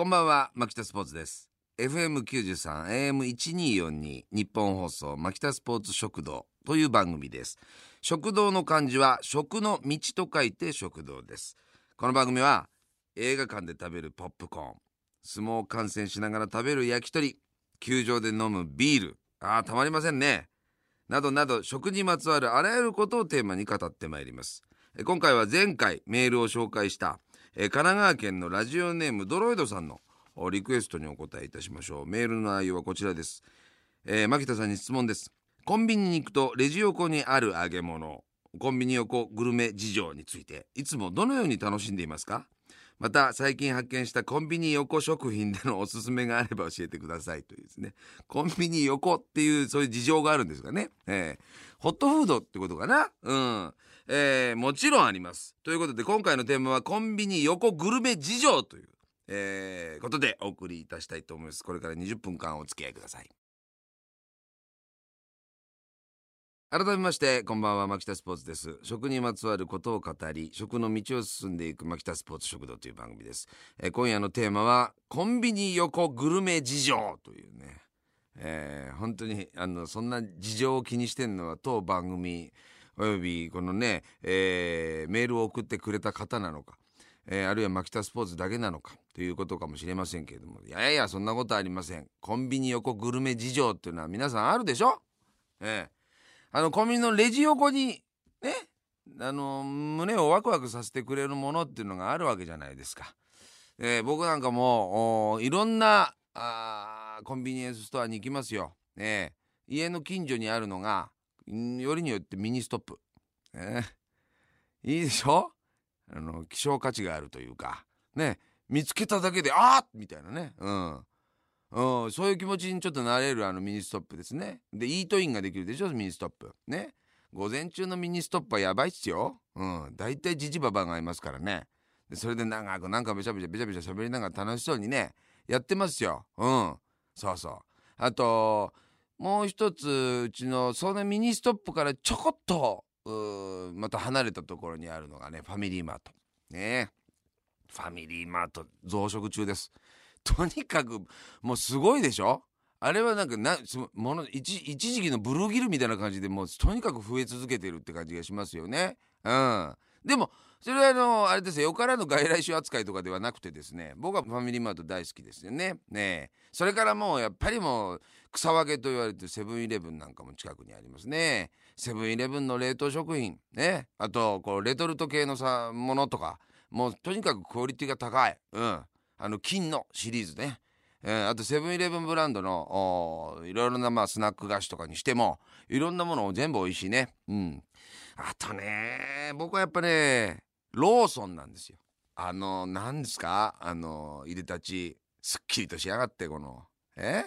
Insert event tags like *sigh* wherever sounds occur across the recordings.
こんばんは牧田スポーツです。FM93 AM1242 日本放送牧田スポーツ食堂という番組です。食堂の漢字は食の道と書いて食堂です。この番組は映画館で食べるポップコーン相撲観戦しながら食べる焼き鳥球場で飲むビールあーたまりませんね。などなど食にまつわるあらゆることをテーマに語ってまいります。え今回は前回メールを紹介したえ神奈川県のラジオネームドロイドさんのリクエストにお答えいたしましょう。メールの内容はこちらです、えー、牧田さんに質問です。コンビニに行くとレジ横にある揚げ物コンビニ横グルメ事情についていつもどのように楽しんでいますか？また最近発見したコンビニ横食品での *laughs* おすすめがあれば教えてください。というですね。コンビニ横っていうそういう事情があるんですかね、えー、ホットフードってことかな？うん。えー、もちろんあります。ということで今回のテーマはコンビニ横グルメ事情という、えー、ことでお送りいたしたいと思います。これから20分間お付き合いください。改めましてこんばんは。牧田スポーツです。食にまつわることを語り食の道を進んでいく牧田スポーツ食堂という番組です、えー、今夜のテーマはコンビニ横グルメ事情というね、えー、本当にあのそんな事情を気にしてんのは当番組およびこのね、えー、メールを送ってくれた方なのかえー、あるいは牧田スポーツだけなのかということかもしれませんけれどもいやいやそんなことありませんコンビニ横グルメ事情っていうのは皆さんあるでしょ？ええあのコンビニのレジ横にねあの胸をワクワクさせてくれるものっていうのがあるわけじゃないですか。えー、僕なんかもいろんなあコンビニエンスストアに行きますよ。えー、家の近所にあるのがよりによってミニストップ。えー、いいでしょ？あの希少価値があるというかね見つけただけであっみたいなね。うんうん、そういう気持ちにちょっとなれるあのミニストップですね。で、イートインができるでしょ、ミニストップ。ね。午前中のミニストップはやばいっすよ。うん。大体ジジババがいますからね。で、それで長くなんかべちゃべちゃべちゃべちゃ喋りながら楽しそうにね、やってますよ。うん。そうそう。あと、もう一つ、うちの、そのミニストップからちょこっと、また離れたところにあるのがね、ファミリーマート。ねファミリーマート増殖中です。*laughs* とにかくもうすごいでしょ？あれはなんかなもの一一時期のブルーギルみたいな感じでもうとにかく増え続けてるって感じがしますよね。うん、でもそれはあのあれですよ。よからぬ外来種扱いとかではなくてですね僕はファミリーマート大好きですよね。ねそれからもうやっぱりもう草分けと言われてセブンイレブンなんかも近くにありますね。セブンイレブンの冷凍食品。ね。あとこうレトルト系のさものとか。もうとにかくクオリティが高い。うん。あの金のシリーズね、えー、あとセブンイレブンブランドのいろいろなまあスナック菓子とかにしてもいろんなものを全部美味しいね。うん。あとね僕はやっぱねローソンなんですよ。あの何ですか？あのいでたちすっきりとしやがってこのえ？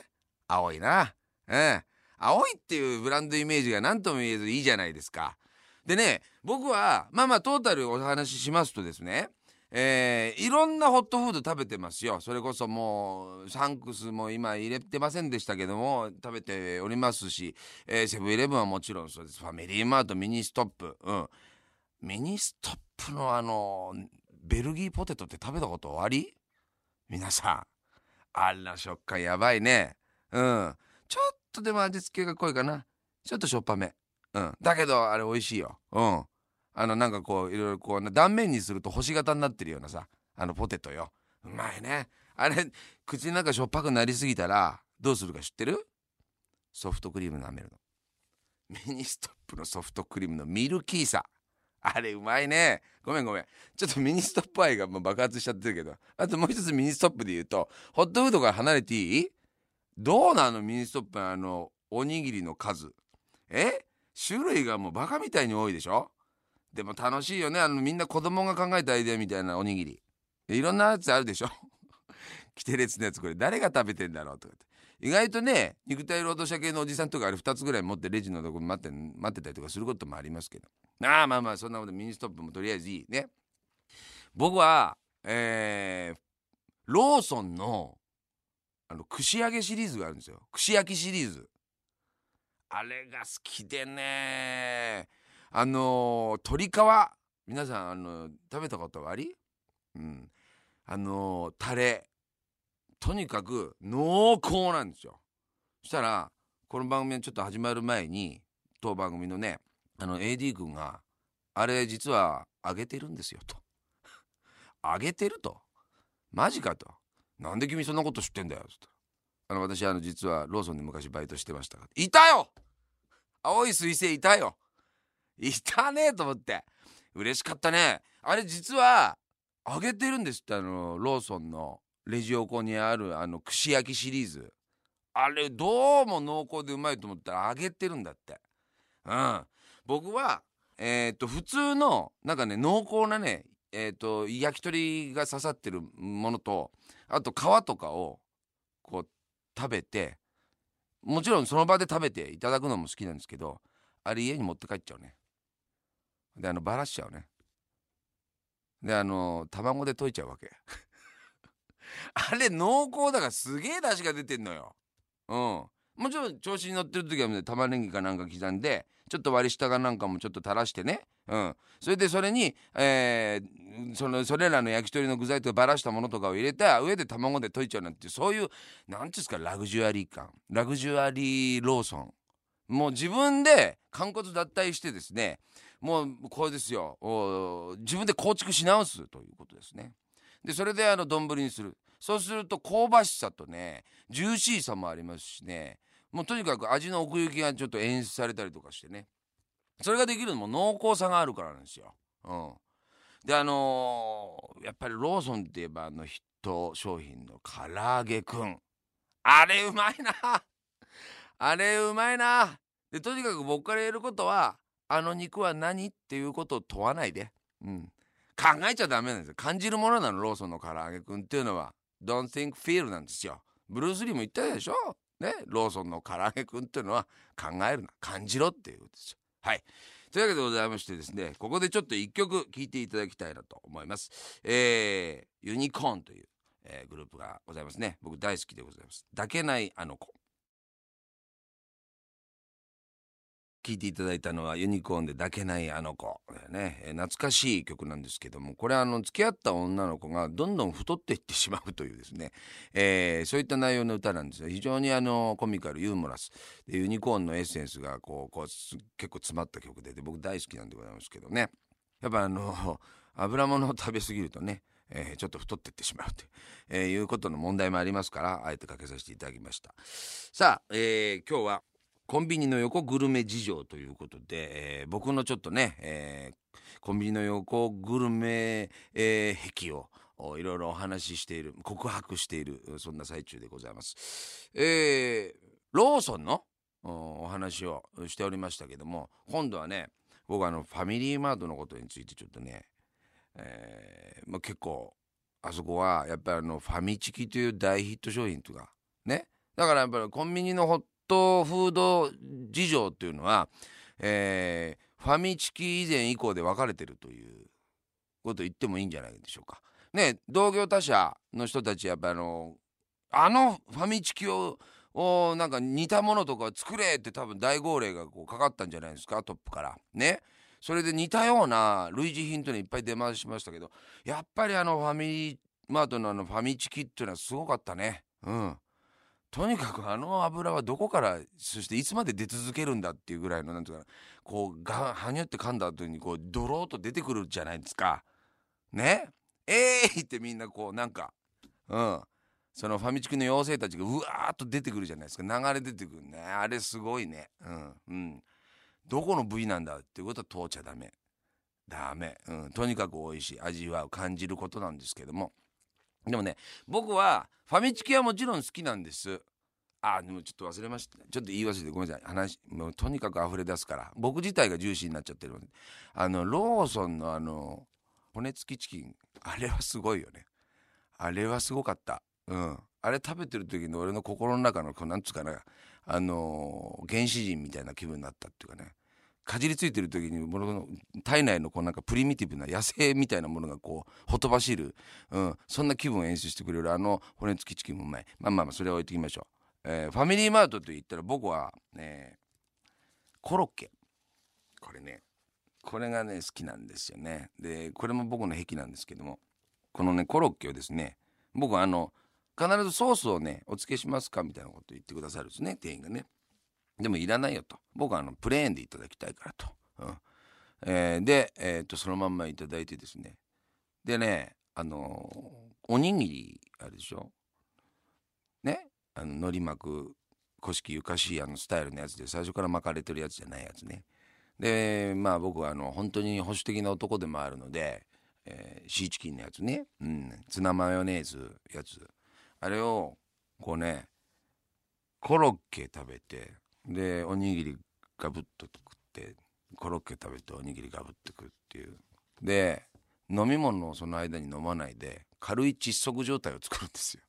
青いな。え？青いっていうブランドイメージが何とも言えずいいじゃないですか。でね僕はまあまあトータルお話ししますとですねえー、いろんなホットフード食べてますよ。それこそもうサンクスも今入れてませんでしたけども食べておりますし、えー、セブンイレブンはもちろんそうです。ファミリーマートミニストップ。うん。ミニストップのあのベルギーポテトって食べたことあり？皆さん。あら食感やばいね。うん。ちょっとでも味付けが濃いかな。ちょっとしょっぱめ。うん。だけどあれ美味しいよ。うん。あのなんかこういろいろこう断面にすると星型になってるようなさあのポテトよ。うまいね。あれ口の中しょっぱくなりすぎたらどうするか知ってる？ソフトクリーム舐めるの。ミニストップのソフトクリームのミルキーさ。*laughs* あれうまいね。ごめんごめん。ちょっとミニストップ愛がもう爆発しちゃってるけど。あともう一つミニストップで言うとホットフードから離れていい？どうなのミニストップあのおにぎりの数。え？種類がもうバカみたいに多いでしょ？でも楽しいよね。あのみんな子供が考えたアイデアみたいなおにぎり。いろんなやつあるでしょ？*laughs* 奇天烈のやつこれ。誰が食べてんだろうとかって。意外とね肉体労働者系のおじさんとかあれ2つぐらい持ってレジのとこ待って待ってたりとかすることもありますけど。ああまあまあそんなことミニストップもとりあえずいい。ね。僕はえー、ローソンのあの串揚げシリーズがあるんですよ。串焼きシリーズ。あれが好きでね。あの鶏皮。皆さんあの食べたことあり？うん。あのタレ。とにかく濃厚なんですよ。そしたらこの番組ちょっと始まる前に当番組のねあの AD 君が「あれ実はあげてるんですよ」と「*laughs* あげてる?」と「マジか」と「なんで君そんなこと知ってんだよ」とあの私あの実はローソンで昔バイトしてましたいたよ！青い彗星いたよ！いたねと思って。嬉しかったね。あれ実はあげてるんですってあのローソンのレジ横にあるあの串焼きシリーズ。あれどうも濃厚でうまいと思ったら揚げてるんだって。うん。僕はえっ、と普通のなんかね濃厚なねえっ、と焼き鳥が刺さってるものとあと皮とかをこう食べてもちろんその場で食べていただくのも好きなんですけどあれ家に持って帰っちゃうね。であのばらしちゃうね。であの卵で溶いちゃうわけ。*laughs* あれ濃厚だからすげえ出汁が出てんのよ。うん。もちろん調子に乗ってる時は、ね、玉ねぎかなんか刻んでちょっと割り下かなんかもちょっと垂らしてね。うん。それでそれに、えー、そのそれらの焼き鳥の具材とかばらしたものとかを入れた上で卵で溶いちゃうなんてそういう何ていうんですかラグジュアリー感。ラグジュアリーローソン。もう自分で肝骨脱退してですねもうこれですよ。自分で構築し直すということですね。でそれであの丼にする。そうすると香ばしさとねジューシーさもありますしね。もうとにかく味の奥行きがちょっと演出されたりとかしてね。それができるのも濃厚さがあるからなんですよ。うん、であのー、やっぱりローソンって言えばあのヒット商品の唐揚げくん。あれうまいな。あれうまいな。でとにかく僕から言えることはあの肉は何っていうことを問わないで、うん、考えちゃダメなんですよ。感じるものなのローソンの唐揚げくんっていうのは。Don't think feel なんですよ。ブルース・リーも言ったでしょ。ねローソンの唐揚げくんっていうのは考えるな感じろっていうことですよ。はい。というわけでございましてですねここでちょっと一曲聴いていただきたいなと思います。えー、ユニコーンという、えー、グループがございますね。僕大好きでございます。抱けないあの子。聴いていただいたのはユニコーンで抱けないあの子。ね、え懐かしい曲なんですけどもこれあの付き合った女の子がどんどん太っていってしまうというですね、えー、そういった内容の歌なんですよ。非常にあのコミカルユーモラス。でユニコーンのエッセンスがこうこう結構詰まった曲でで僕大好きなんでございますけどね。やっぱあの油物を食べ過ぎるとねえー、ちょっと太ってってしまうと、え、いうことの問題もありますからあえてかけさせていただきました。さあ、え、今日はコンビニの横グルメ事情ということで、えー、僕のちょっとね、えー、コンビニの横グルメ、えー、癖をいろいろお話ししている告白しているそんな最中でございます。えー、ローソンのお話をしておりましたけども今度はね僕あのファミリーマートのことについてちょっとね、えーまあ、結構あそこはやっぱりあのファミチキという大ヒット商品とかねだからやっぱりコンビニのホットフード事情っていうのは、えー、ファミチキ以前以降で分かれてるということ言ってもいいんじゃないでしょうか。ね同業他社の人たちやっぱあのあのファミチキををなんか似たものとか作れって多分大号令がこうかかったんじゃないですかトップから。ね。それで似たような類似品というのいっぱい出回しましたけどやっぱりあのファミマートのあのファミチキっていうのはすごかったね。うん。とにかくあの油はどこからそしていつまで出続けるんだっていうぐらいのなんていうかこうがはにゅって噛んだ後にこうドローと出てくるじゃないですか。ね？えーいってみんなこうなんかうん。そのファミチキの妖精たちがうわーっと出てくるじゃないですか。流れ出てくるね。あれすごいね。うん。うん。どこの部位なんだっていうことは問うちゃダメ。ダメ、うん、とにかく美味しい。味わう感じることなんですけども。でもね僕はファミチキはもちろん好きなんです。あでもちょっと忘れました。ちょっと言い忘れてごめんなさい。話もうとにかく溢れ出すから。僕自体がジューシーになっちゃってるので。あのローソンのあの骨付きチキン。あれはすごいよね。あれはすごかった。うん。あれ食べてる時の俺の心の中のこうなんつうかな。あの原始人みたいな気分になったっていうかね。かじりついてる時にもの体内のこうなんかプリミティブな野生みたいなものがこうほとばしる、うん、そんな気分を演出してくれるあの骨付きチキンもうまい。まあまあまあそれは置いてきましょう、えー、ファミリーマートと言ったら僕はねコロッケ。これねこれがね好きなんですよね。でこれも僕の癖なんですけども。このねコロッケをですね僕あの必ずソースをねお付けしますかみたいなこと言ってくださるんですね店員がね。でもいらないよと。僕はあのプレーンでいただきたいからと、うん。えー、で、えー、とそのまんまいただいてですね。でねあの、おにぎりあるでしょ？ね？あの海苔巻く古式ゆかしいあのスタイルのやつで最初から巻かれてるやつじゃないやつね。でまあ僕はあの本当に保守的な男でもあるので、えー、シーチキンのやつね、うん、ツナマヨネーズやつ。あれをこうねコロッケ食べてでおにぎりガブッと食ってコロッケ食べておにぎりガブッと食うっていう。で飲み物をその間に飲まないで軽い窒息状態を作るんですよ。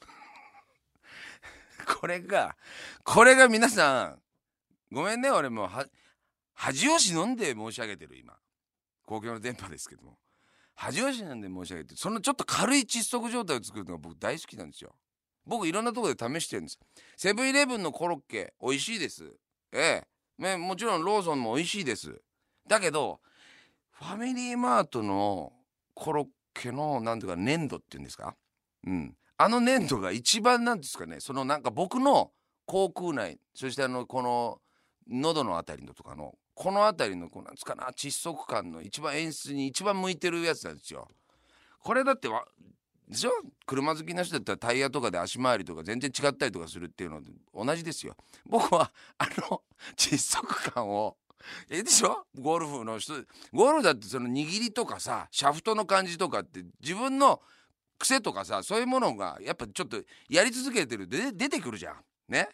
*laughs* これがこれが皆さんごめんね俺もは恥を忍んで申し上げてる今。公共の電波ですけども。恥を忍んで申し上げてそのちょっと軽い窒息状態を作るのが僕大好きなんですよ。僕いろんなとこで試してるんです。セブンイレブンのコロッケ美味しいです。ええ。ねもちろんローソンも美味しいです。だけどファミリーマートのコロッケのなんていうか粘土っていうんですか？うん。あの粘土が一番なんですかね？そのなんか僕の口腔内そしてあのこの喉のあたりのとかのこの辺りのこうなんつかな窒息感の一番演出に一番向いてるやつなんですよ。これだってでしょ？車好きな人だったらタイヤとかで足回りとか全然違ったりとかするっていうのと同じですよ。僕は *laughs* あの窒息感をえでしょ？ゴルフの人ゴルフだってその握りとかさシャフトの感じとかって自分の癖とかさそういうものがやっぱちょっとやり続けてるで出てくるじゃん。ね？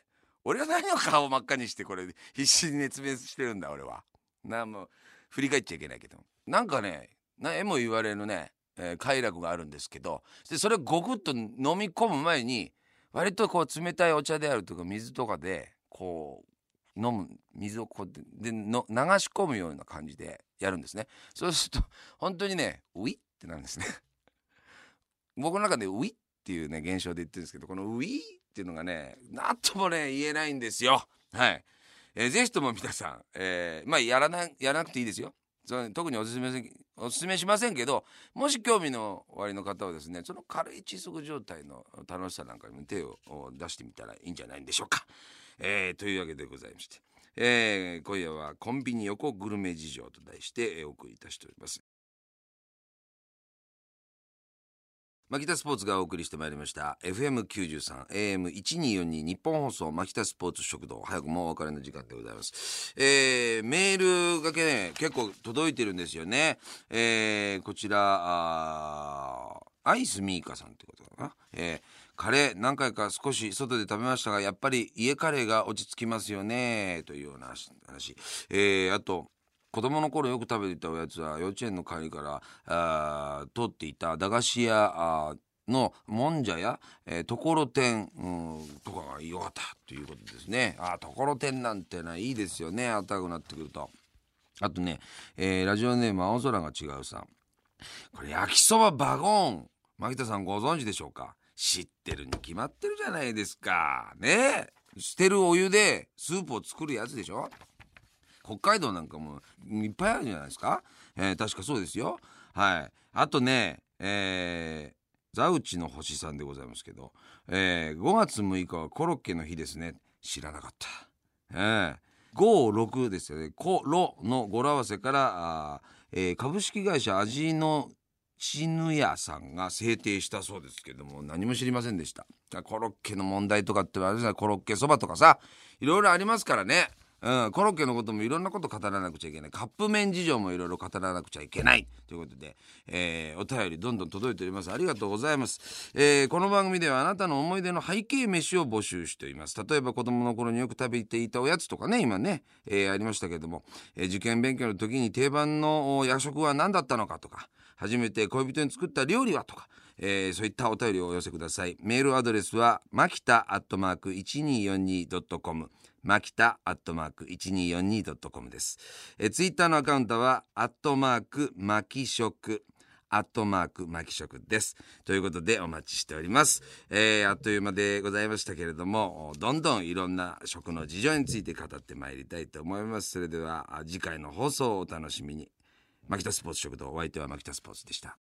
俺は何を顔真っ赤にしてこれ必死に熱弁してるんだ俺は。なもう振り返っちゃいけないけどなんかねなえも言われるね、えー、快楽があるんですけどでそれをごくっと飲み込む前に割とこう冷たいお茶であるとか水とかでこう飲む水をこうでの流し込むような感じでやるんですね。そうすると本当にねウィってなるんですね。*laughs* 僕の中でウィっていうね現象で言ってるんですけどこのウィっていうのがねなんともね言えないんですよ。はい、えー、ぜひとも皆さん、えー、まあやらなやらなくていいですよ。その特におすすめおすすめしませんけどもし興味のおありの方はですねその軽い窒息状態の楽しさなんかにも手を出してみたらいいんじゃないんでしょうか。えー、というわけでございまして、えー、今夜はコンビニ横グルメ事情と題してお送りいたしております。牧田スポーツがお送りしてまいりました。FM93 AM1242 日本放送牧田スポーツ食堂。早くもお別れの時間でございます、えー、メールがけね結構届いてるんですよね、えー、こちらアイスミーカさんってことかな、えー、カレー何回か少し外で食べましたがやっぱり家カレーが落ち着きますよね。というような話、えー、あと子供の頃よく食べていたおやつは幼稚園の帰りからあ通っていた駄菓子屋のもんじゃや、えー、ところてん、うん、とかが良かったということですね。あところてんなんてのはいいですよね暖かくなってくると。あとね、えー、ラジオネーム青空が違うさん。これ焼きそばバゴン牧田さんご存知でしょうか？知ってるに決まってるじゃないですか。ね捨てるお湯でスープを作るやつでしょ？北海道なんかもいっぱいあるじゃないですか、えー、確かそうですよ。はい。あとねえー、ザウチの星さんでございますけど、えー、5月6日はコロッケの日ですね。知らなかった。えー、56ですよね「コロ」の語呂合わせからあ、えー、株式会社味のチヌ屋さんが制定したそうですけども何も知りませんでした。コロッケの問題とかってあれですねコロッケそばとかさいろいろありますからね。うん、コロッケのこともいろんなこと語らなくちゃいけない。カップ麺事情もいろいろ語らなくちゃいけない。ということで、えー、お便りどんどん届いております。ありがとうございます、えー、この番組ではあなたの思い出の背景飯を募集しています。例えば子供の頃によく食べていたおやつとかね今ね、えー、ありましたけども、え、受験勉強の時に定番の夜食は何だったのかとか。初めて恋人に作った料理はとか。えー、そういったお便りをお寄せください。メールアドレスはマキタアットマーク 1242.com マキタアットマーク 1242.com です、え、ツイッターのアカウントはアットマークマキ食アットマークマキ食です。ということでお待ちしております。えー、あっという間でございましたけれども、どんどんいろんな食の事情について語ってまいりたいと思います。それでは次回の放送をお楽しみに。マキタスポーツ食堂、お相手はマキタスポーツでした。